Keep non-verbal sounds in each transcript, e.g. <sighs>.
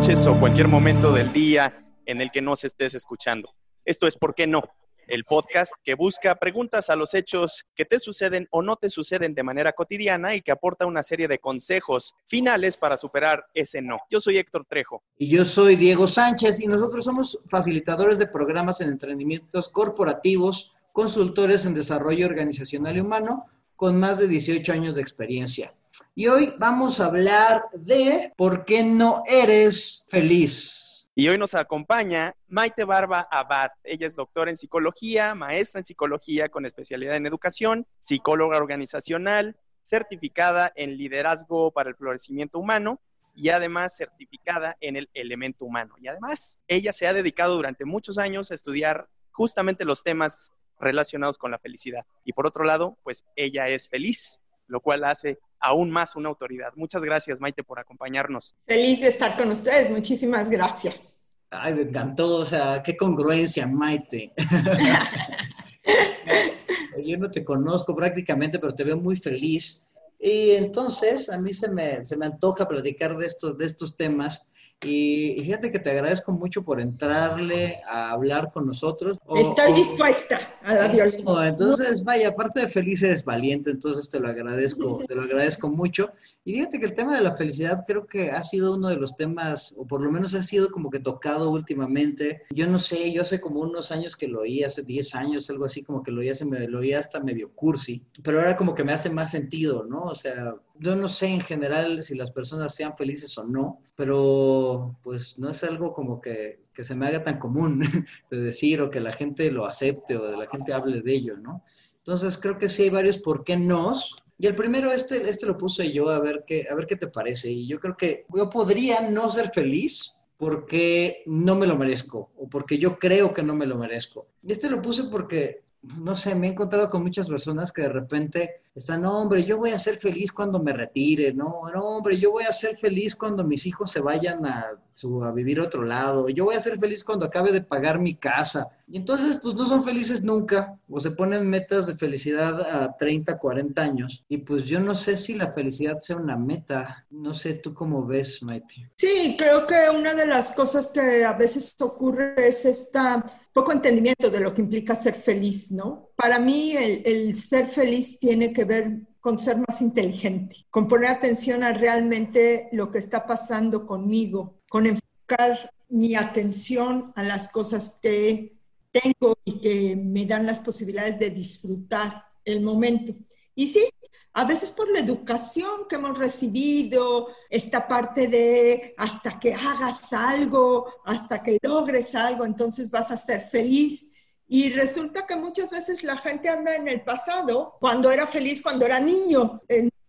o cualquier momento del día en el que nos estés escuchando. Esto es ¿Por qué no? El podcast que busca preguntas a los hechos que te suceden o no te suceden de manera cotidiana y que aporta una serie de consejos finales para superar ese no. Yo soy Héctor Trejo. Y yo soy Diego Sánchez y nosotros somos facilitadores de programas en entrenamientos corporativos, consultores en desarrollo organizacional y humano con más de 18 años de experiencia. Y hoy vamos a hablar de por qué no eres feliz. Y hoy nos acompaña Maite Barba Abad. Ella es doctora en psicología, maestra en psicología con especialidad en educación, psicóloga organizacional, certificada en liderazgo para el florecimiento humano y además certificada en el elemento humano. Y además, ella se ha dedicado durante muchos años a estudiar justamente los temas relacionados con la felicidad. Y por otro lado, pues ella es feliz, lo cual hace aún más una autoridad. Muchas gracias, Maite, por acompañarnos. Feliz de estar con ustedes. Muchísimas gracias. Ay, me encantó, o sea, qué congruencia, Maite. <laughs> Yo no te conozco prácticamente, pero te veo muy feliz. Y entonces a mí se me, se me antoja platicar de estos, de estos temas y, fíjate que te agradezco mucho por entrarle a hablar con nosotros. Estoy dispuesta a la violencia. entonces, vaya, aparte de feliz eres valiente, entonces te lo agradezco, te lo agradezco mucho. Y fíjate que el tema de la felicidad creo que ha sido uno de los temas, o por lo menos ha sido como que tocado últimamente. Yo no sé, yo hace como unos años que lo oí, hace 10 años, algo así, como que lo oía, se me, lo oía hasta medio cursi, pero ahora como que me hace más sentido, ¿no? O sea, yo no sé en general si las personas sean felices o no, pero pues no es algo como que, que, se me haga tan común <laughs> de decir o que la gente lo acepte o de la gente hable de ello, ¿no? Entonces creo que sí hay varios por qué no. Y el primero, este, este lo puse yo a ver, qué, a ver qué te parece. Y yo creo que yo podría no ser feliz porque no me lo merezco o porque yo creo que no me lo merezco. Y este lo puse porque no sé, me he encontrado con muchas personas que de repente están, no, hombre, yo voy a ser feliz cuando me retire, no, no, hombre, yo voy a ser feliz cuando mis hijos se vayan a, a vivir a otro lado, yo voy a ser feliz cuando acabe de pagar mi casa. Y entonces, pues no son felices nunca, o se ponen metas de felicidad a 30, 40 años, y pues yo no sé si la felicidad sea una meta, no sé, ¿tú cómo ves, Maite? Sí, creo que una de las cosas que a veces ocurre es esta poco entendimiento de lo que implica ser feliz, ¿no? Para mí el, ser feliz tiene que ver con ser más inteligente, con poner atención a realmente lo que está pasando conmigo, con enfocar mi atención a las cosas que tengo y que me dan las posibilidades de disfrutar el momento. Y sí, a veces por la educación que hemos recibido, esta parte de hasta que hagas algo, hasta que logres algo, entonces vas a ser feliz. Y resulta que muchas veces la gente anda en el pasado, cuando era feliz, cuando era niño.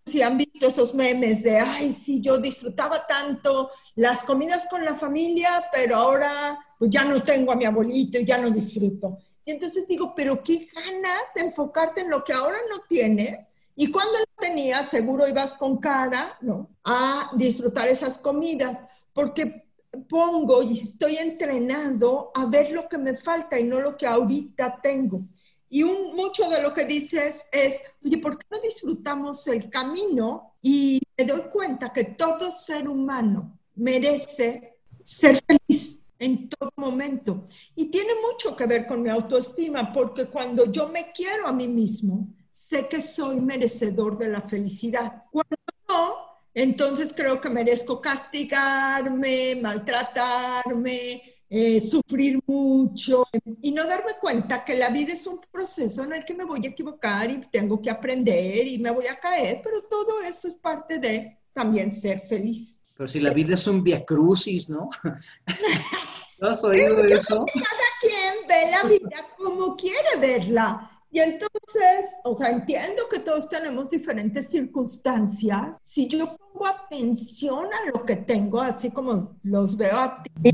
Si han visto esos memes de, ay, sí, yo disfrutaba tanto las comidas con la familia, pero ahora pues ya no tengo a mi abuelito y ya no disfruto. Y entonces digo, pero qué ganas de enfocarte en lo que ahora no tienes y cuando lo tenías, seguro ibas con cara, ¿no? A disfrutar esas comidas, porque pongo y estoy entrenando a ver lo que me falta y no lo que ahorita tengo. Y un, mucho de lo que dices es, oye, ¿por qué no disfrutamos el camino? Y me doy cuenta que todo ser humano merece ser feliz en todo momento. Y tiene mucho que ver con mi autoestima, porque cuando yo me quiero a mí mismo, sé que soy merecedor de la felicidad. Cuando no, entonces creo que merezco castigarme, maltratarme, eh, sufrir mucho y no darme cuenta que la vida es un proceso en el que me voy a equivocar y tengo que aprender y me voy a caer, pero todo eso es parte de también ser feliz. Pero si la vida es un via crucis, ¿no? <laughs> ¿No has oído eso? Cada quien ve la vida como quiere verla. Y entonces, o sea, entiendo que todos tenemos diferentes circunstancias. Si yo pongo atención a lo que tengo, así como los veo a ti,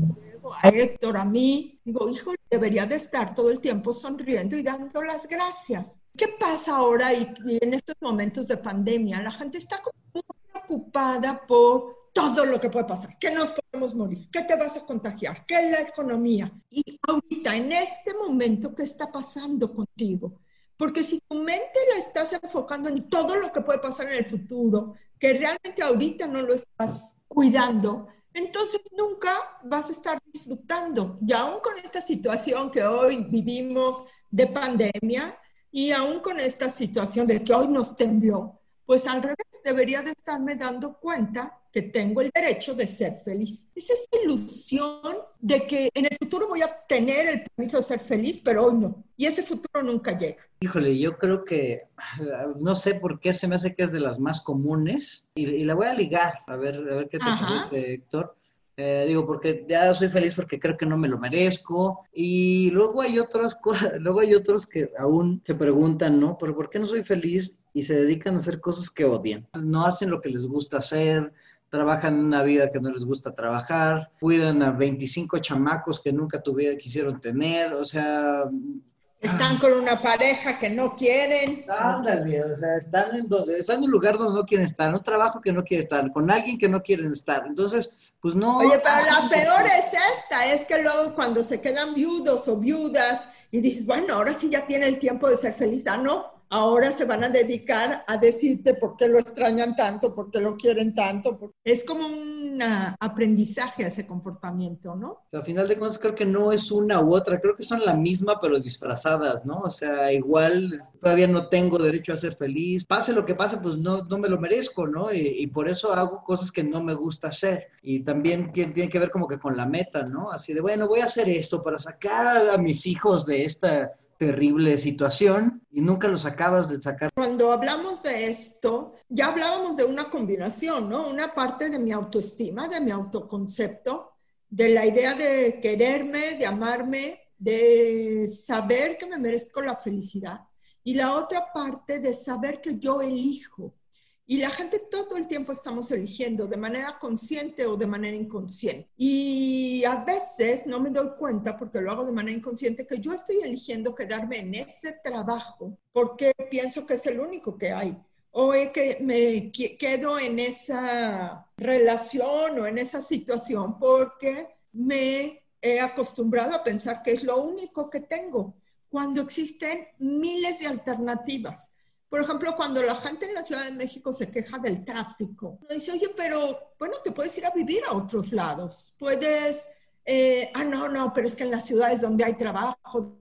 a Héctor, a mí, digo, hijo, debería de estar todo el tiempo sonriendo y dando las gracias. ¿Qué pasa ahora y, en estos momentos de pandemia? La gente está muy preocupada por todo lo que puede pasar, que nos podemos morir, que te vas a contagiar, que la economía. Y ahorita, en este momento, ¿qué está pasando contigo? Porque si tu mente la estás enfocando en todo lo que puede pasar en el futuro, que realmente ahorita no lo estás cuidando, entonces nunca vas a estar disfrutando. Y aún con esta situación que hoy vivimos de pandemia y aún con esta situación de que hoy nos tembló, pues al revés, debería de estarme dando cuenta que tengo el derecho de ser feliz. Es esta ilusión de que en el futuro voy a tener el permiso de ser feliz, pero hoy no. Y ese futuro nunca llega. Híjole, yo creo que, <sighs> no sé por qué se me hace que es de las más comunes y, la voy a ligar, a ver, a ver qué te parece, Héctor. Eh, digo, porque ya soy feliz porque creo que no me lo merezco. Y luego hay otras <laughs> cosas, luego hay otros que aún se preguntan, ¿no? ¿Pero por qué no soy feliz? Y se dedican a hacer cosas que odian. No hacen lo que les gusta hacer, trabajan una vida que no les gusta trabajar, cuidan a 25 chamacos que nunca tuvieron, quisieron tener, o sea... Están con una pareja que no quieren. Ándale, o sea, están en, donde, están en un lugar donde no quieren estar, un trabajo que no quieren estar, con alguien que no quieren estar. Entonces, pues no. Oye, pero la peor es esta, es que luego cuando se quedan viudos o viudas y dices, bueno, ahora sí ya tiene el tiempo de ser feliz, ah, no, ahora se van a dedicar a decirte por qué lo extrañan tanto, por qué lo quieren tanto. Es como un aprendizaje a ese comportamiento, ¿no? Al final de cuentas creo que no es una u otra, creo que son la misma pero disfrazadas, ¿no? O sea, igual todavía no tengo derecho a ser feliz, pase lo que pase, pues no, no me lo merezco, ¿no? Y, y por eso hago cosas que no me gusta hacer. Y también tiene que ver como que con la meta, ¿no? Así de, bueno, voy a hacer esto para sacar a mis hijos de esta terrible situación y nunca los acabas de sacar. Cuando hablamos de esto, ya hablábamos de una combinación, ¿no? Una parte de mi autoestima, de mi autoconcepto, de la idea de quererme, de amarme, de saber que me merezco la felicidad. Y la otra parte de saber que yo elijo y la gente todo el tiempo estamos eligiendo de manera consciente o de manera inconsciente. Y a veces no me doy cuenta, porque lo hago de manera inconsciente, que yo estoy eligiendo quedarme en ese trabajo porque pienso que es el único que hay. O que me quedo en esa relación o en esa situación porque me he acostumbrado a pensar que es lo único que tengo, cuando existen miles de alternativas por ejemplo, cuando la gente en la Ciudad de México se queja del tráfico, dice, oye, pero bueno, te puedes ir a vivir a otros lados. Puedes, eh, ah, no, no, pero es que en las ciudades donde hay trabajo,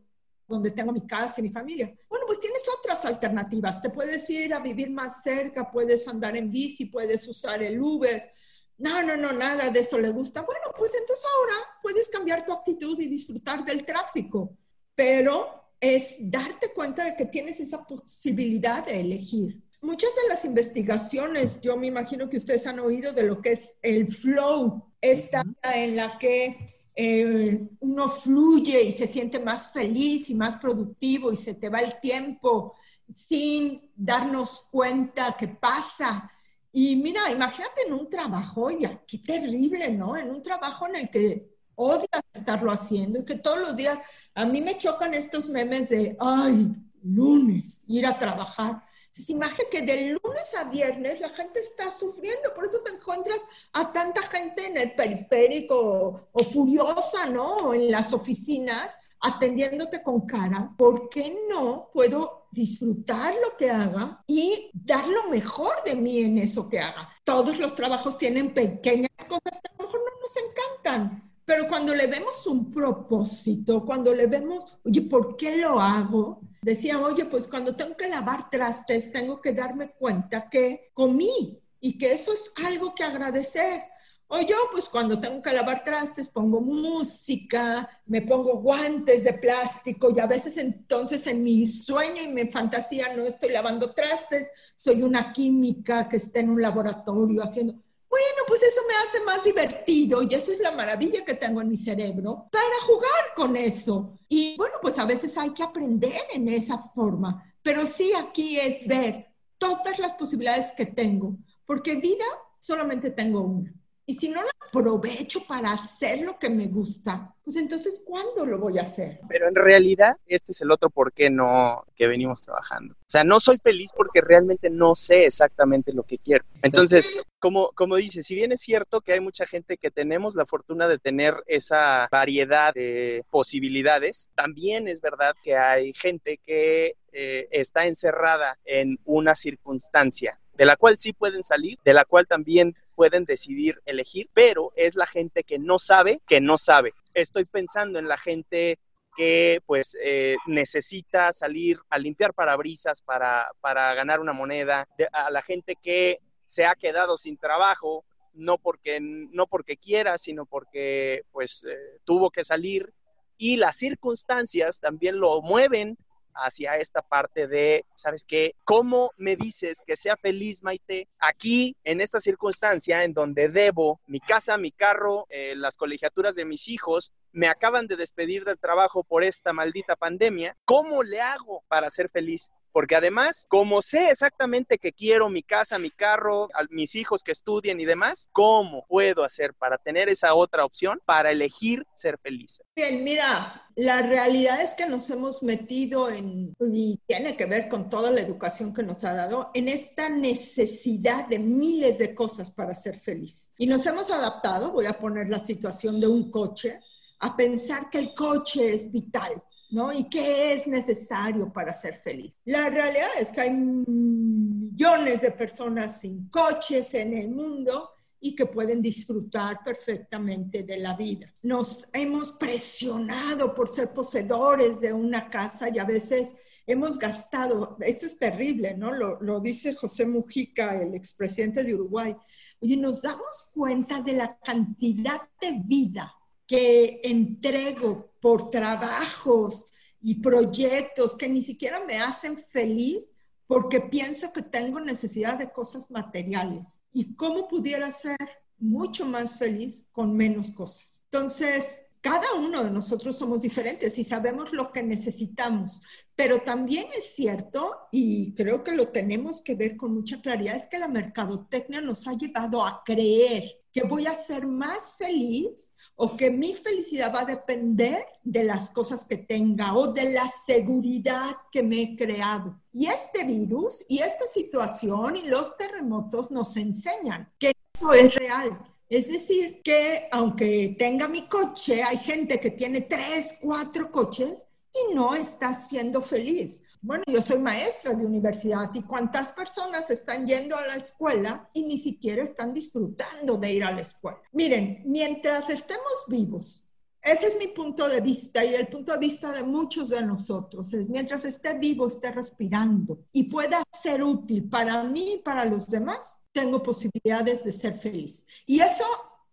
donde tengo mi casa y mi familia. Bueno, pues tienes otras alternativas. Te puedes ir a vivir más cerca, puedes andar en bici, puedes usar el Uber. No, no, no, nada de eso le gusta. Bueno, pues entonces ahora puedes cambiar tu actitud y disfrutar del tráfico. Pero es darte cuenta de que tienes esa posibilidad de elegir. Muchas de las investigaciones, yo me imagino que ustedes han oído de lo que es el flow, esta en la que eh, uno fluye y se siente más feliz y más productivo y se te va el tiempo sin darnos cuenta qué pasa. Y mira, imagínate en un trabajo, ya, qué terrible, ¿no? En un trabajo en el que odias estarlo haciendo y que todos los días a mí me chocan estos memes de, ay, lunes, ir a trabajar. Se imagina que de lunes a viernes la gente está sufriendo, por eso te encuentras a tanta gente en el periférico o, furiosa, ¿no? En las oficinas atendiéndote con caras. ¿Por qué no puedo disfrutar lo que haga y dar lo mejor de mí en eso que haga? Todos los trabajos tienen pequeñas cosas que a lo mejor no nos encantan, pero cuando le vemos un propósito, cuando le vemos, oye, ¿por qué lo hago? Decía, oye, pues cuando tengo que lavar trastes, tengo que darme cuenta que comí y que eso es algo que agradecer. O yo, pues cuando tengo que lavar trastes, pongo música, me pongo guantes de plástico y a veces entonces en mi sueño y mi fantasía no estoy lavando trastes, soy una química que está en un laboratorio haciendo bueno, pues eso me hace más divertido y esa es la maravilla que tengo en mi cerebro para jugar con eso. Y bueno, pues a veces hay que aprender en esa forma, pero sí aquí es ver todas las posibilidades que tengo, porque vida solamente tengo una. Y si no la aprovecho para hacer lo que me gusta, pues entonces, ¿cuándo lo voy a hacer? Pero en realidad, este es el otro por qué no que venimos trabajando. O sea, no soy feliz porque realmente no sé exactamente lo que quiero. Entonces, como, como dice, si bien es cierto que hay mucha gente que tenemos la fortuna de tener esa variedad de posibilidades, también es verdad que hay gente que eh, está encerrada en una circunstancia de la cual sí pueden salir, de la cual también pueden decidir elegir, pero es la gente que no sabe, que no sabe. Estoy pensando en la gente que pues eh, necesita salir a limpiar parabrisas para, para ganar una moneda, a la gente que se ha quedado sin trabajo, no porque, no porque quiera, sino porque pues eh, tuvo que salir y las circunstancias también lo mueven hacia esta parte de, ¿sabes qué? ¿Cómo me dices que sea feliz, Maite? Aquí, en esta circunstancia en donde debo mi casa, mi carro, eh, las colegiaturas de mis hijos, me acaban de despedir del trabajo por esta maldita pandemia, ¿cómo le hago para ser feliz? Porque además, como sé exactamente que quiero mi casa, mi carro, a mis hijos que estudien y demás, ¿cómo puedo hacer para tener esa otra opción para elegir ser feliz? Bien, mira, la realidad es que nos hemos metido en, y tiene que ver con toda la educación que nos ha dado, en esta necesidad de miles de cosas para ser feliz. Y nos hemos adaptado, voy a poner la situación de un coche, a pensar que el coche es vital ¿no? ¿Y qué es necesario para ser feliz? La realidad es que hay millones de personas sin coches en el mundo y que pueden disfrutar perfectamente de la vida. Nos hemos presionado por ser poseedores de una casa y a veces hemos gastado, esto es terrible, ¿no? Lo, lo dice José Mujica, el expresidente de Uruguay. y nos damos cuenta de la cantidad de vida que entrego por trabajos y proyectos que ni siquiera me hacen feliz porque pienso que tengo necesidad de cosas materiales. ¿Y cómo pudiera ser mucho más feliz con menos cosas? Entonces, cada uno de nosotros somos diferentes y sabemos lo que necesitamos, pero también es cierto, y creo que lo tenemos que ver con mucha claridad, es que la mercadotecnia nos ha llevado a creer que voy a ser más feliz o que mi felicidad va a depender de las cosas que tenga o de la seguridad que me he creado. Y este virus y esta situación y los terremotos nos enseñan que eso es real. Es decir, que aunque tenga mi coche, hay gente que tiene tres, cuatro coches y no está siendo feliz. Bueno, yo soy maestra de universidad y cuántas personas están yendo a la escuela y ni siquiera están disfrutando de ir a la escuela. Miren, mientras estemos vivos, ese es mi punto de vista y el punto de vista de muchos de nosotros. Es mientras esté vivo, esté respirando y pueda ser útil para mí y para los demás, tengo posibilidades de ser feliz. Y eso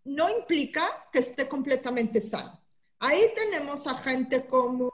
no implica que esté completamente sano. Ahí tenemos a gente como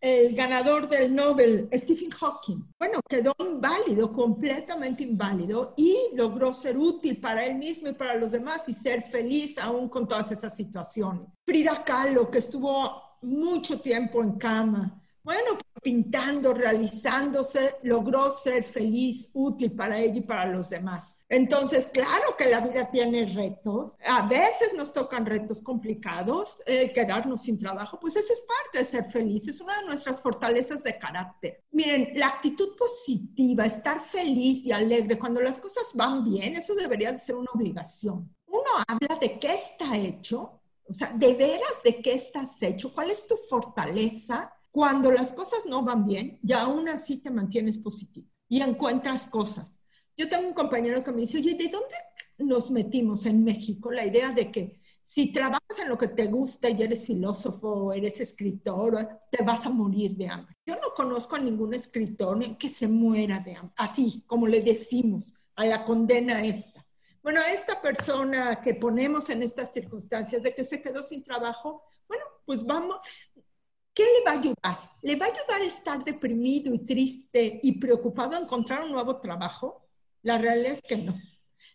el ganador del Nobel, Stephen Hawking. Bueno, quedó inválido, completamente inválido, y logró ser útil para él mismo y para los demás y ser feliz aún con todas esas situaciones. Frida Kahlo, que estuvo mucho tiempo en cama, bueno, pintando, realizándose, logró ser feliz, útil para ella y para los demás. Entonces, claro que la vida tiene retos. A veces nos tocan retos complicados, quedarnos sin trabajo, pues eso es parte de ser feliz, es una de nuestras fortalezas de carácter. Miren, la actitud positiva, estar feliz y alegre cuando las cosas van bien, eso debería de ser una obligación. Uno habla de qué está hecho, o sea, de veras de qué estás hecho, cuál es tu fortaleza cuando las cosas no van bien, ya aún así te mantienes positivo y encuentras cosas. Yo tengo un compañero que me dice, oye, ¿de dónde nos metimos en México? La idea de que si trabajas en lo que te gusta y eres filósofo eres escritor, te vas a morir de hambre. Yo no conozco a ningún escritor que se muera de hambre, así como le decimos a la condena esta. Bueno, a esta persona que ponemos en estas circunstancias de que se quedó sin trabajo, bueno, pues vamos, ¿Qué le va a ayudar? ¿Le va a ayudar a estar deprimido y triste y preocupado a encontrar un nuevo trabajo? La realidad es que no.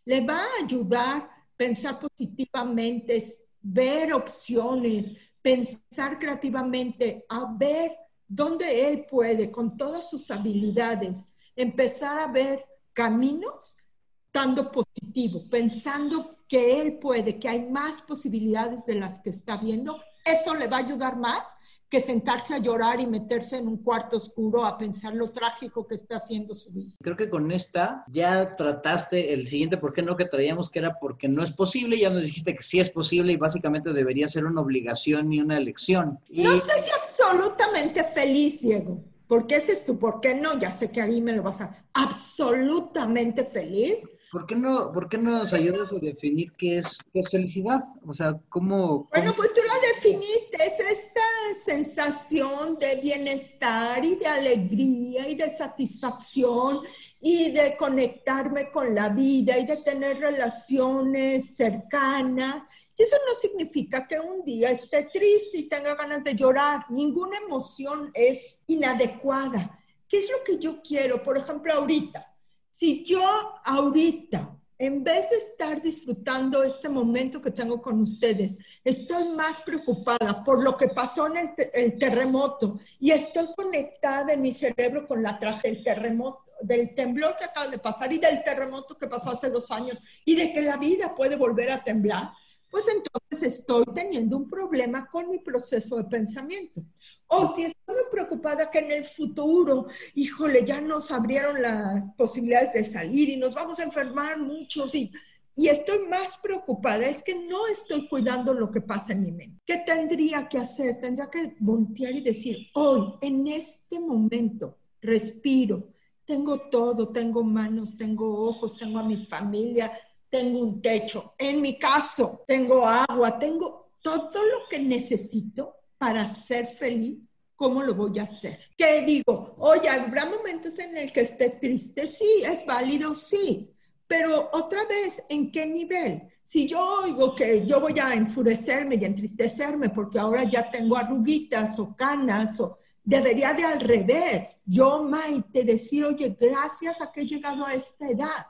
Le va a ayudar pensar positivamente, ver opciones, pensar creativamente, a ver dónde él puede, con todas sus habilidades, empezar a ver caminos estando positivo, pensando que él puede, que hay más posibilidades de las que está viendo eso le va a ayudar más que sentarse a llorar y meterse en un cuarto oscuro a pensar lo trágico que está haciendo su vida. Creo que con esta ya trataste el siguiente por qué no que traíamos, que era porque no es posible, ya nos dijiste que sí es posible y básicamente debería ser una obligación y una elección. No sé si absolutamente feliz, Diego. porque ese es tu por qué no, ya sé que ahí me lo vas a absolutamente feliz. ¿Por qué no, por qué no nos ayudas a definir qué es, qué es felicidad? O sea, ¿cómo, Bueno, pues tú la definiste, es esta sensación de bienestar y de alegría y de satisfacción y de conectarme con la vida y de tener relaciones cercanas. Y eso no significa que un día esté triste y tenga ganas de llorar. Ninguna emoción es inadecuada. ¿Qué es lo que yo quiero? Por ejemplo, ahorita si yo ahorita, en vez de estar disfrutando este momento que tengo con ustedes, estoy más preocupada por lo que pasó en el, terremoto y estoy conectada en mi cerebro con la traje del terremoto, del temblor que acaba de pasar y del terremoto que pasó hace dos años y de que la vida puede volver a temblar, pues entonces estoy teniendo un problema con mi proceso de pensamiento. O si estoy preocupada que en el futuro, híjole, ya nos abrieron las posibilidades de salir y nos vamos a enfermar muchos y, y estoy más preocupada, es que no estoy cuidando lo que pasa en mi mente. ¿Qué tendría que hacer? Tendría que voltear y decir, hoy, en este momento, respiro, tengo todo, tengo manos, tengo ojos, tengo a mi familia, tengo un techo. En mi caso, tengo agua, tengo todo lo que necesito para ser feliz. ¿Cómo lo voy a hacer? ¿Qué digo? Oye, ¿habrá momentos en el que esté triste? Sí, es válido, sí. Pero otra vez, ¿en qué nivel? Si yo oigo que yo voy a enfurecerme y entristecerme porque ahora ya tengo arruguitas o canas o debería de al revés. Yo, Maite, decir, oye, gracias a que he llegado a esta edad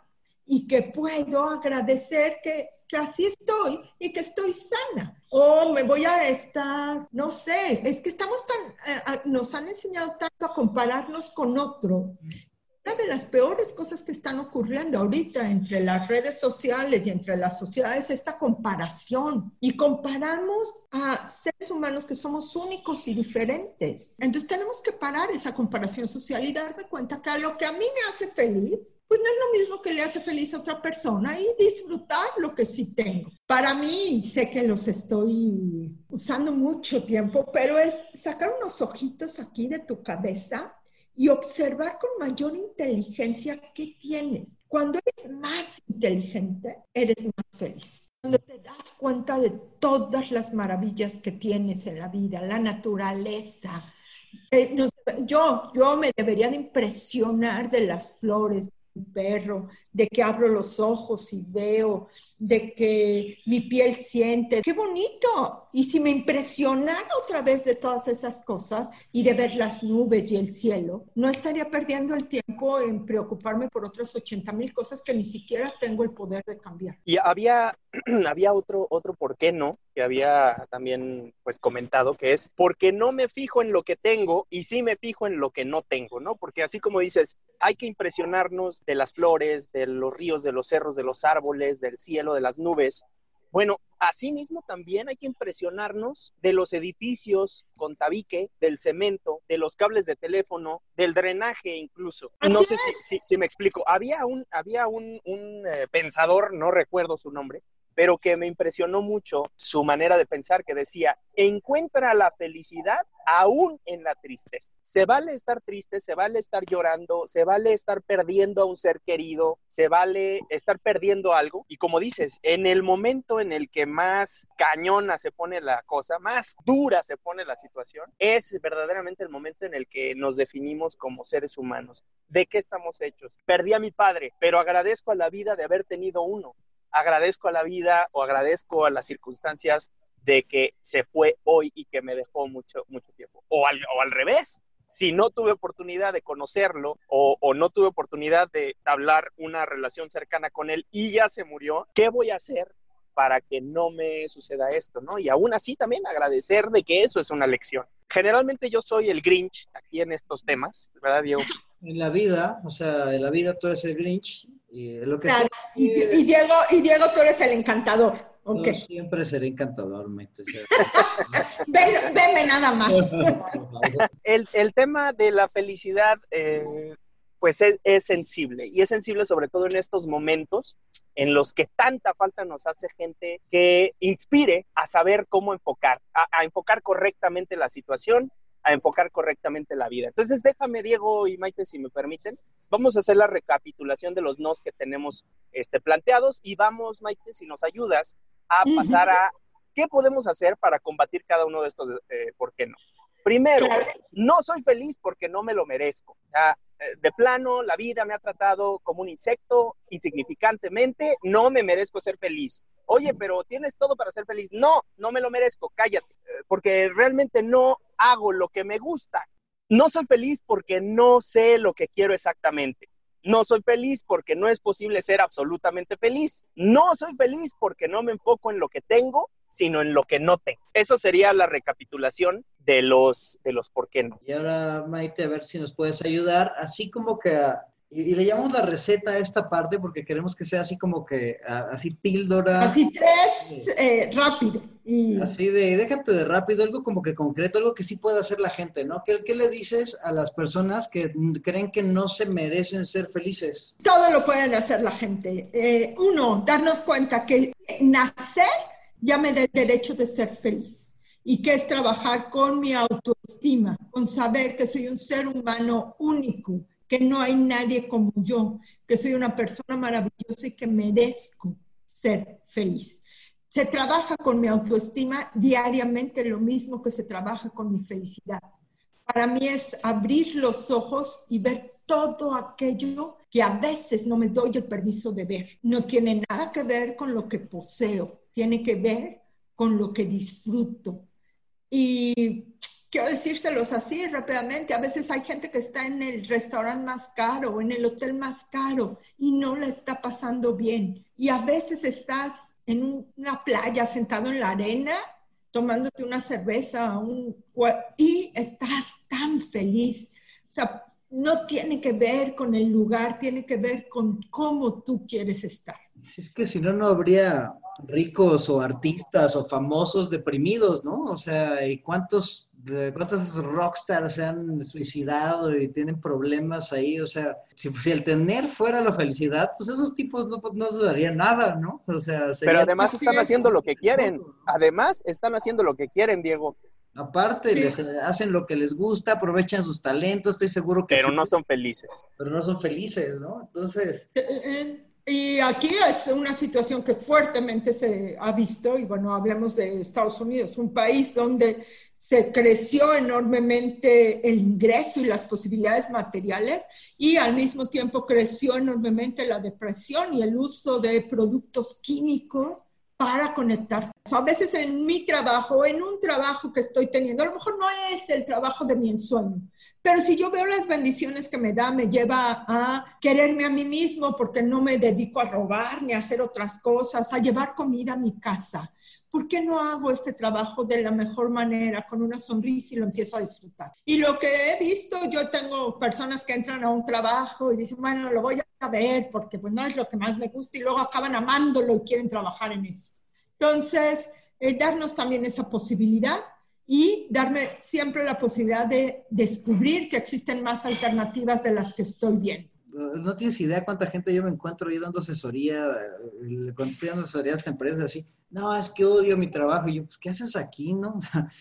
y que puedo agradecer que, que, así estoy y que estoy sana. O me voy a estar, no sé, es que estamos tan, eh, nos han enseñado tanto a compararnos con otros una de las peores cosas que están ocurriendo ahorita entre las redes sociales y entre las sociedades es esta comparación. Y comparamos a seres humanos que somos únicos y diferentes. Entonces tenemos que parar esa comparación social y darme cuenta que a lo que a mí me hace feliz, pues no es lo mismo que le hace feliz a otra persona y disfrutar lo que sí tengo. Para mí, sé que los estoy usando mucho tiempo, pero es sacar unos ojitos aquí de tu cabeza y observar con mayor inteligencia qué tienes. Cuando eres más inteligente, eres más feliz. Cuando te das cuenta de todas las maravillas que tienes en la vida, la naturaleza. Eh, yo, yo me debería de impresionar de las flores, perro, de que abro los ojos y veo, de que mi piel siente. ¡Qué bonito! Y si me impresionara otra vez de todas esas cosas y de ver las nubes y el cielo, no estaría perdiendo el tiempo en preocuparme por otras 80 mil cosas que ni siquiera tengo el poder de cambiar. Y había, <clears throat> había otro, otro por qué no, que había también pues comentado, que es porque no me fijo en lo que tengo y sí me fijo en lo que no tengo, ¿no? Porque así como dices, hay que impresionarnos de las flores, de los ríos, de los cerros, de los árboles, del cielo, de las nubes. Bueno, asimismo también hay que impresionarnos de los edificios con tabique, del cemento, de los cables de teléfono, del drenaje incluso. No sé si, me explico. Había un, había un, eh, pensador, no recuerdo su nombre, pero que me impresionó mucho su manera de pensar, que decía, encuentra la felicidad aún en la tristeza. Se vale estar triste, se vale estar llorando, se vale estar perdiendo a un ser querido, se vale estar perdiendo algo. Y como dices, en el momento en el que más cañona se pone la cosa, más dura se pone la situación, es verdaderamente el momento en el que nos definimos como seres humanos. ¿De qué estamos hechos? Perdí a mi padre, pero agradezco a la vida de haber tenido uno agradezco a la vida o agradezco a las circunstancias de que se fue hoy y que me dejó mucho, mucho tiempo. O al, o al revés, si no tuve oportunidad de conocerlo o, o, no tuve oportunidad de hablar una relación cercana con él y ya se murió, ¿qué voy a hacer para que no me suceda esto? ¿no? Y aún así también agradecer de que eso es una lección. Generalmente yo soy el Grinch aquí en estos temas, ¿verdad, Diego? En la vida, o sea, en la vida tú eres el Grinch y lo que y, Diego, y Diego, tú eres el encantador. Okay. siempre seré encantador, <laughs> Venme nada más. <laughs> el, el, tema de la felicidad, eh, pues es, es, sensible y es sensible sobre todo en estos momentos en los que tanta falta nos hace gente que inspire a saber cómo enfocar, a, a enfocar correctamente la situación a enfocar correctamente la vida. Entonces, déjame, Diego y Maite, si me permiten, vamos a hacer la recapitulación de los nos que tenemos este, planteados y vamos, Maite, si nos ayudas a pasar a qué podemos hacer para combatir cada uno de estos, eh, ¿por qué no? Primero, no soy feliz porque no me lo merezco. Eh, de plano, la vida me ha tratado como un insecto insignificantemente, no me merezco ser feliz. Oye, pero tienes todo para ser feliz. No, no me lo merezco, cállate, eh, porque realmente no hago lo que me gusta. No soy feliz porque no sé lo que quiero exactamente. No soy feliz porque no es posible ser absolutamente feliz. No soy feliz porque no me enfoco en lo que tengo, sino en lo que no tengo. Eso sería la recapitulación de los, de los por qué no. Y ahora, Maite, a ver si nos puedes ayudar, así como que y, le llamamos la receta a esta parte porque queremos que sea así como que, así píldora. Así tres, eh, rápido. Y... Así de, déjate de rápido, algo como que concreto, algo que sí puede hacer la gente, ¿no? ¿Qué, ¿Qué, le dices a las personas que creen que no se merecen ser felices? Todo lo pueden hacer la gente. Eh, uno, darnos cuenta que nacer ya me da el derecho de ser feliz y que es trabajar con mi autoestima, con saber que soy un ser humano único que no hay nadie como yo, que soy una persona maravillosa y que merezco ser feliz. Se trabaja con mi autoestima diariamente lo mismo que se trabaja con mi felicidad. Para mí es abrir los ojos y ver todo aquello que a veces no me doy el permiso de ver. No tiene nada que ver con lo que poseo, tiene que ver con lo que disfruto. Y quiero decírselos así rápidamente, a veces hay gente que está en el restaurante más caro o en el hotel más caro y no la está pasando bien. Y a veces estás en una playa sentado en la arena tomándote una cerveza un, y estás tan feliz. O sea, no tiene que ver con el lugar, tiene que ver con cómo tú quieres estar. Es que si no, no habría ricos o artistas o famosos deprimidos, ¿no? O sea, ¿y cuántos cuántos rockstars se han suicidado y tienen problemas ahí, o sea, si, si el tener fuera la felicidad, pues esos tipos no, pues, no dudarían nada, ¿no? O sea, pero además están haciendo lo que quieren, además están haciendo lo que quieren, Diego. Aparte, les hacen lo que les gusta, aprovechan sus talentos, estoy seguro que... Pero no son felices. Pero no son felices, ¿no? Entonces... Eh, eh, y aquí es una situación que fuertemente se ha visto, y bueno, hablemos de Estados Unidos, un país donde se creció enormemente el ingreso y las posibilidades materiales y al mismo tiempo creció enormemente la depresión y el uso de productos químicos para conectar. A veces en mi trabajo, en un trabajo que estoy teniendo, a lo mejor no es el trabajo de mi ensueño, pero si yo veo las bendiciones que me da, me lleva a quererme a mí mismo porque no me dedico a robar ni a hacer otras cosas, a llevar comida a mi casa. ¿Por qué no hago este trabajo de la mejor manera, con una sonrisa y lo empiezo a disfrutar? Y lo que he visto, yo tengo personas que entran a un trabajo y dicen, bueno, lo voy a ver porque pues no es lo que más me gusta y luego acaban amándolo y quieren trabajar en eso. Entonces, eh, darnos también esa posibilidad y darme siempre la posibilidad de descubrir que existen más alternativas de las que estoy viendo no tienes idea cuánta gente yo me encuentro ahí dando asesoría, eh, cuando estoy dando asesoría a estas empresas así, no, es que odio mi trabajo. Y yo, pues, ¿qué haces aquí, no? <laughs>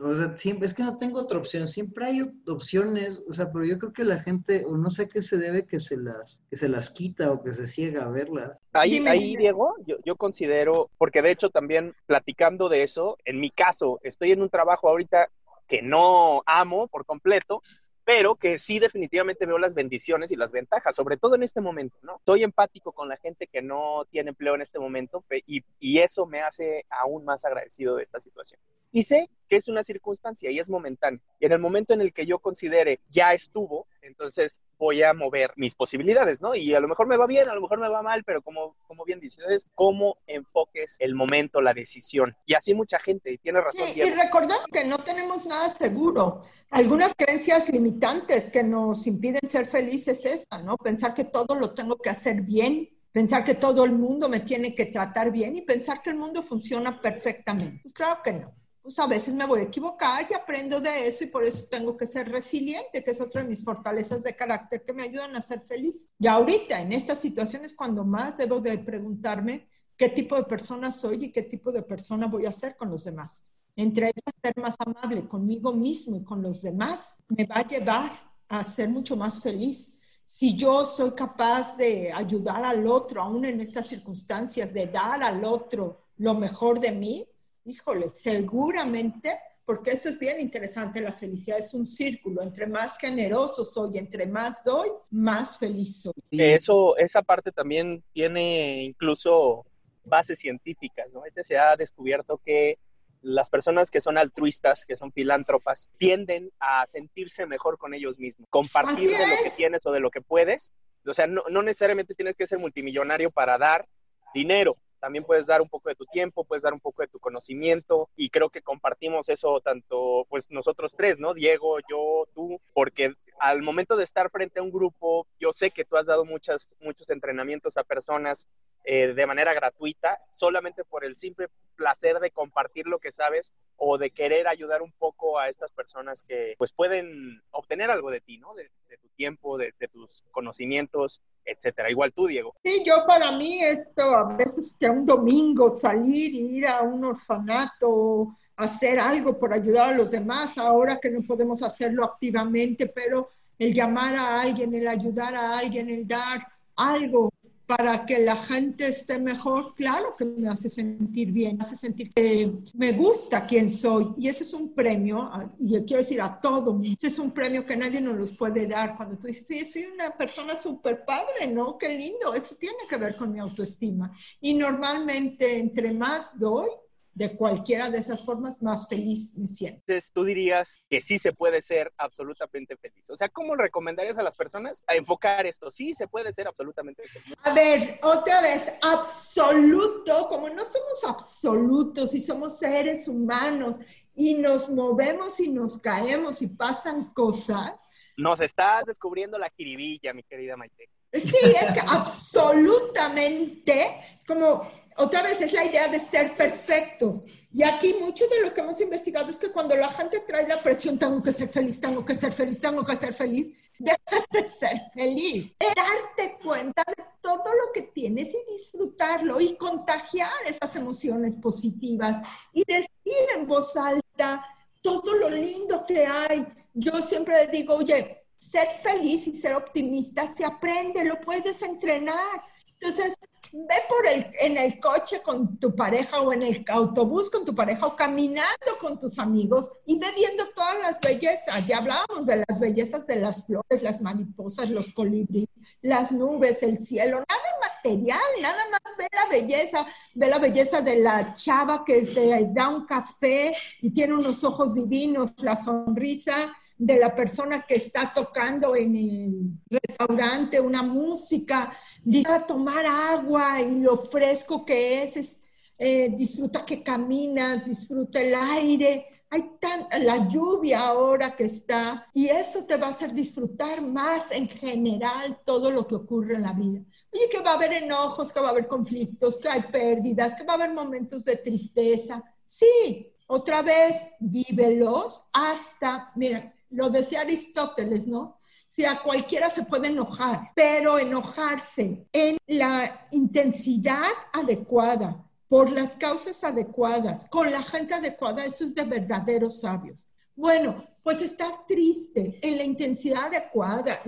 O sea, siempre, es que no tengo otra opción. Siempre hay opciones, o sea, pero yo creo que la gente, o no sé qué se debe que se las, que se las quita o que se ciega a verlas. Ahí, ahí Diego, yo, yo considero, porque de hecho también platicando de eso, en mi caso, estoy en un trabajo ahorita que no amo por completo, pero que sí definitivamente veo las bendiciones y las ventajas, sobre todo en este momento, ¿no? Soy empático con la gente que no tiene empleo en este momento y, y eso me hace aún más agradecido de esta situación. Y sé que es una circunstancia y es momentánea. Y en el momento en el que yo considere ya estuvo, entonces voy a mover mis posibilidades, ¿no? Y a lo mejor me va bien, a lo mejor me va mal, pero como, como bien dices, es cómo enfoques el momento, la decisión. Y así mucha gente, y tiene razón. y recordar que no tenemos nada seguro. Algunas creencias limitantes que nos impiden ser felices es esta, ¿no? Pensar que todo lo tengo que hacer bien, pensar que todo el mundo me tiene que tratar bien y pensar que el mundo funciona perfectamente. Pues claro que no pues a veces me voy a equivocar y aprendo de eso y por eso tengo que ser resiliente, que es otra de mis fortalezas de carácter que me ayudan a ser feliz. Y ahorita, en estas situaciones, cuando más debo de preguntarme qué tipo de persona soy y qué tipo de persona voy a ser con los demás. entre ellas ser más amable conmigo mismo y con los demás, me va a llevar a ser mucho más feliz. Si yo soy capaz de ayudar al otro, aún en estas circunstancias, de dar al otro lo mejor de mí, híjole, seguramente, porque esto es bien interesante, la felicidad es un círculo, entre más generoso soy, entre más doy, más feliz soy. Eso, esa parte también tiene incluso bases científicas, ¿no? Se ha descubierto que las personas que son altruistas, que son filántropas, tienden a sentirse mejor con ellos mismos, compartir de lo que tienes o de lo que puedes. O sea, no, no necesariamente tienes que ser multimillonario para dar dinero, también puedes dar un poco de tu tiempo, puedes dar un poco de tu conocimiento y creo que compartimos eso tanto pues nosotros tres, ¿no? Diego, yo, tú, porque al momento de estar frente a un grupo, yo sé que tú has dado muchas, muchos entrenamientos a personas eh, de manera gratuita, solamente por el simple placer de compartir lo que sabes o de querer ayudar un poco a estas personas que pues pueden obtener algo de ti, ¿no? De, tu tiempo, de, tus conocimientos, etcétera. Igual tú, Diego. Sí, yo para mí esto, a veces que un domingo salir y ir a un orfanato, hacer algo por ayudar a los demás, ahora que no podemos hacerlo activamente, pero el llamar a alguien, el ayudar a alguien, el dar algo para que la gente esté mejor, claro que me hace sentir bien, me hace sentir que me gusta quién soy. Y ese es un premio, y quiero decir a todo, ese es un premio que nadie nos los puede dar. Cuando tú dices, sí, soy una persona súper padre, ¿no? Qué lindo, eso tiene que ver con mi autoestima. Y normalmente, entre más doy, de cualquiera de esas formas, más feliz me siento. Entonces, tú dirías que sí se puede ser absolutamente feliz. O sea, ¿cómo recomendarías a las personas a enfocar esto? Sí se puede ser absolutamente feliz. A ver, otra vez, absoluto, como no somos absolutos y somos seres humanos y nos movemos y nos caemos y pasan cosas. Nos estás descubriendo la jiribilla, mi querida Maite. Sí, es que absolutamente, como otra vez es la idea de ser perfectos. Y aquí mucho de lo que hemos investigado es que cuando la gente trae la presión, tengo que ser feliz, tengo que ser feliz, tengo que ser feliz, dejas de ser feliz. Darte cuenta de todo lo que tienes y disfrutarlo y contagiar esas emociones positivas y decir en voz alta todo lo lindo que hay. Yo siempre digo, oye, ser feliz y ser optimista se aprende, lo puedes entrenar. Entonces, ve por el, en el coche con tu pareja o en el autobús con tu pareja o caminando con tus amigos y ve viendo todas las bellezas. Ya hablábamos de las bellezas de las flores, las mariposas, los colibríes, las nubes, el cielo, nada material, nada más ve la belleza, ve la belleza de la chava que te da un café y tiene unos ojos divinos, la sonrisa de la persona que está tocando en el restaurante una música, disfruta tomar agua y lo fresco que es, eh, disfruta que caminas, disfruta el aire, hay tanta, la lluvia ahora que está, y eso te va a hacer disfrutar más en general todo lo que ocurre en la vida. Oye, que va a haber enojos, que va a haber conflictos, que hay pérdidas, que va a haber momentos de tristeza. Sí, otra vez, vívelos hasta, mira, lo decía Aristóteles, ¿no? Si a cualquiera se puede enojar, pero enojarse en la intensidad adecuada, por las causas adecuadas, con la gente adecuada, eso es de verdaderos sabios. Bueno, pues estar triste en la intensidad adecuada,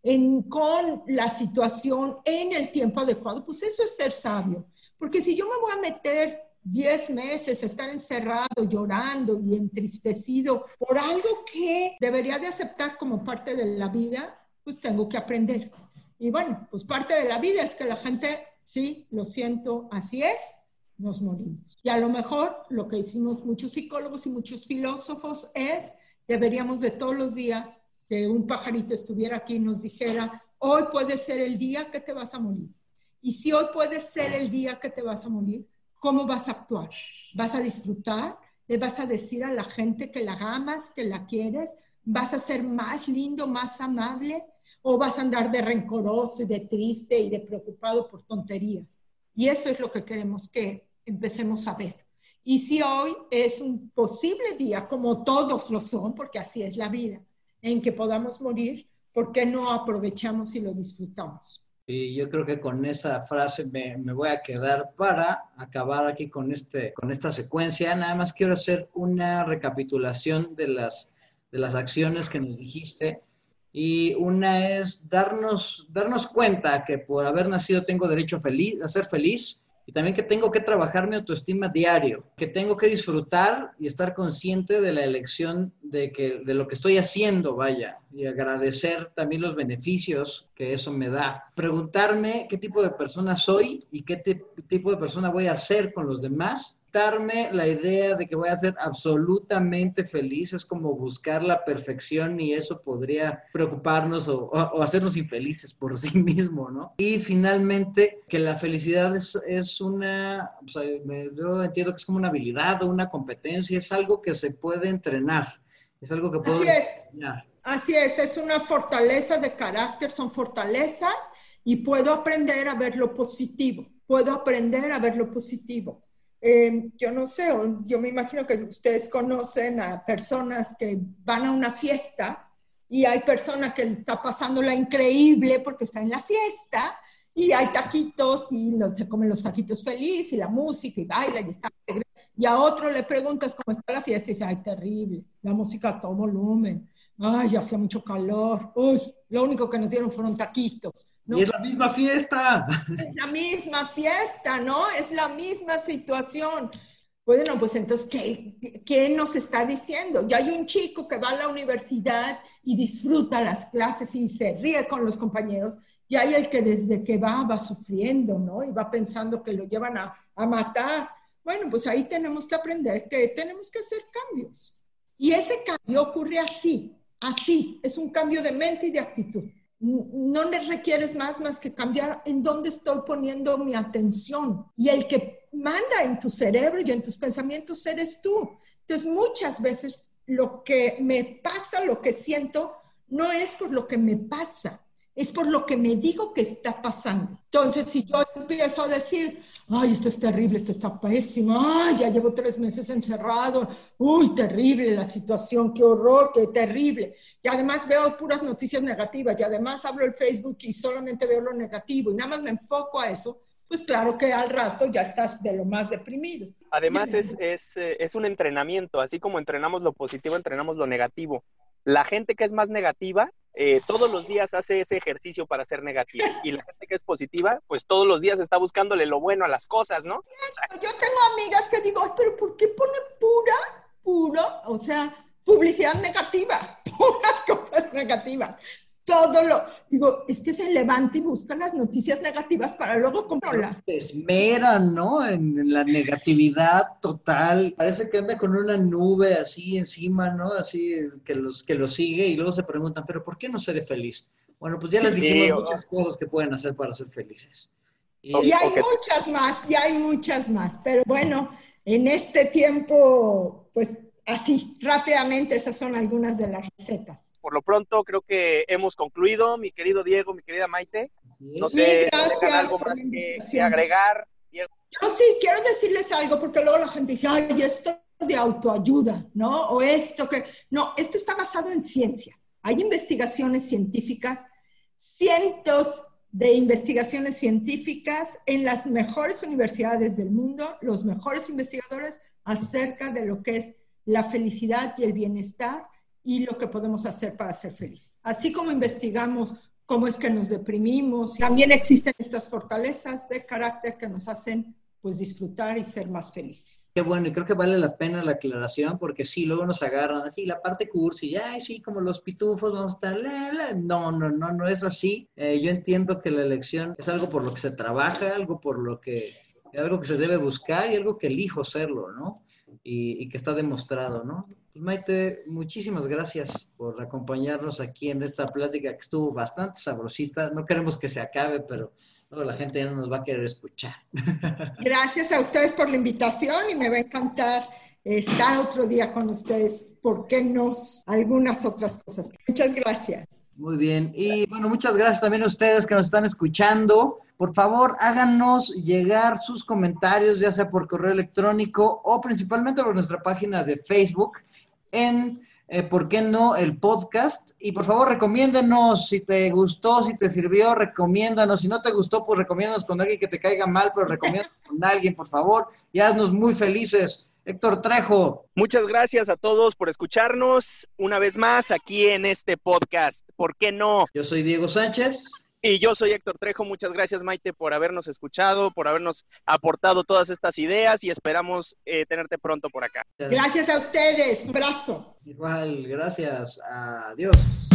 en, con la situación, en el tiempo adecuado, pues eso es ser sabio. Porque si yo me voy a meter 10 meses estar encerrado, llorando y entristecido por algo que debería de aceptar como parte de la vida, pues tengo que aprender. Y bueno, pues parte de la vida es que la gente, sí, lo siento, así es, nos morimos. Y a lo mejor lo que hicimos muchos psicólogos y muchos filósofos es, deberíamos de todos los días que un pajarito estuviera aquí y nos dijera, hoy puede ser el día que te vas a morir. Y si hoy puede ser el día que te vas a morir, ¿cómo vas a actuar? ¿Vas a disfrutar? ¿Le vas a decir a la gente que la amas, que la quieres? ¿Vas a ser más lindo, más amable? ¿O vas a andar de rencoroso y de triste y de preocupado por tonterías? Y eso es lo que queremos que empecemos a ver. Y si hoy es un posible día, como todos lo son, porque así es la vida, en que podamos morir, ¿por qué no aprovechamos y lo disfrutamos? Y yo creo que con esa frase me, me, voy a quedar para acabar aquí con, este, con esta secuencia. Nada más quiero hacer una recapitulación de las, de las acciones que nos dijiste. Y una es darnos, darnos cuenta que por haber nacido tengo derecho feliz, a ser feliz y también que tengo que trabajar mi autoestima diario, que tengo que disfrutar y estar consciente de la elección de, que, de lo que estoy haciendo, vaya, y agradecer también los beneficios que eso me da. Preguntarme qué tipo de persona soy y qué tipo de persona voy a ser con los demás darme la idea de que voy a ser absolutamente feliz es como buscar la perfección y eso podría preocuparnos o, hacernos infelices por <laughs> sí mismo, ¿no? Y finalmente, que la felicidad es, una, o sea, yo entiendo que es como una habilidad o una competencia, es algo que se puede entrenar, es algo que puedo Así es. Así es, es una fortaleza de carácter, son fortalezas y puedo aprender a ver lo positivo, puedo aprender a ver lo positivo. Em, yo no sé, yo me imagino que ustedes conocen a personas que van a una fiesta y hay personas que está pasando la increíble porque está en la fiesta y hay taquitos y se comen los taquitos feliz y la música y baila y está Y a otro le preguntas cómo está la fiesta y dice, ay, terrible, la música a todo volumen, ay, hacía mucho calor, uy, lo único que nos dieron fueron taquitos. Y es la misma fiesta. Es la misma fiesta, ¿no? Es la misma situación. Bueno, pues entonces, ¿qué, ¿qué, nos está diciendo? Ya hay un chico que va a la universidad y disfruta las clases y se ríe con los compañeros, y hay el que desde que va va sufriendo, ¿no? Y va pensando que lo llevan a, a matar. Bueno, pues ahí tenemos que aprender que tenemos que hacer cambios. Y ese cambio ocurre así, así, es un cambio de mente y de actitud no le requieres más más que cambiar en dónde estoy poniendo mi atención. Y el que manda en tu cerebro y en tus pensamientos eres tú. Entonces, muchas veces lo que me pasa, lo que siento, no es por lo que me pasa, es por lo que me digo que está pasando. Entonces, si yo empiezo a decir, ay, esto es terrible, esto está pésimo, ay, ya llevo tres meses encerrado, uy, terrible la situación, qué horror, qué terrible. Y además veo puras noticias negativas y además abro el Facebook y solamente veo lo negativo y nada más me enfoco a eso, pues claro que al rato ya estás de lo más deprimido. Además es, es, eh, es un entrenamiento, así como entrenamos lo positivo, entrenamos lo negativo. La gente que es más negativa eh, todos los días hace ese ejercicio para ser negativa. Y la gente que es positiva, pues todos los días está buscándole lo bueno a las cosas, ¿no? Yo tengo amigas que digo, pero ¿por qué pone pura, pura, o sea, publicidad negativa? <laughs> Puras cosas negativas todo lo, digo, es que se levanta y busca las noticias negativas para luego comprarlas. Se esmeran, ¿no? En, la negatividad total. Parece que anda con una nube así encima, ¿no? Así que los que lo sigue y luego se preguntan, pero ¿por qué no seré feliz? Bueno, pues ya les dijimos muchas cosas que pueden hacer para ser felices. Y, y hay muchas más, y hay muchas más, pero bueno, en este tiempo, pues así, rápidamente, esas son algunas de las recetas por lo pronto creo que hemos concluido, mi querido Diego, mi querida Maite. No sé si algo más que, agregar. Diego. Yo sí quiero decirles algo porque luego la gente dice, ay, esto de autoayuda, ¿no? O esto que... No, esto está basado en ciencia. Hay investigaciones científicas, cientos de investigaciones científicas en las mejores universidades del mundo, los mejores investigadores acerca de lo que es la felicidad y el bienestar y lo que podemos hacer para ser feliz. Así como investigamos cómo es que nos deprimimos, también existen estas fortalezas de carácter que nos hacen pues disfrutar y ser más felices. Qué bueno, y creo que vale la pena la aclaración porque sí, luego nos agarran así la parte cursi, ay, sí, como los pitufos, vamos a estar, no, no, no, no es así. Eh, yo entiendo que la elección es algo por lo que se trabaja, algo por lo que, algo que se debe buscar y algo que elijo serlo, ¿no? Y, y que está demostrado, ¿no? Pues Maite, muchísimas gracias por acompañarnos aquí en esta plática que estuvo bastante sabrosita. No queremos que se acabe, pero la gente ya no nos va a querer escuchar. <laughs> Gracias a ustedes por la invitación y me va a encantar estar otro día con ustedes. ¿Por qué no? Algunas otras cosas. Muchas gracias. Muy bien. Y bueno, muchas gracias también a ustedes que nos están escuchando. Por favor, háganos llegar sus comentarios, ya sea por correo electrónico o principalmente por nuestra página de Facebook en eh, ¿por qué no el podcast? Y por favor, recomiéndanos si te gustó, si te sirvió, recomiéndanos. Si no te gustó, pues recomiéndanos con alguien que te caiga mal, pero recomiéndanos con alguien, por favor, y haznos muy felices. Héctor Trejo. Muchas gracias a todos por escucharnos una vez más aquí en este podcast. ¿Por qué no? Yo soy Diego Sánchez. Y yo soy Héctor Trejo. Muchas gracias, Maite, por habernos escuchado, por habernos aportado todas estas ideas y esperamos eh, tenerte pronto por acá. Gracias a ustedes. Un abrazo. Igual, gracias. Adiós.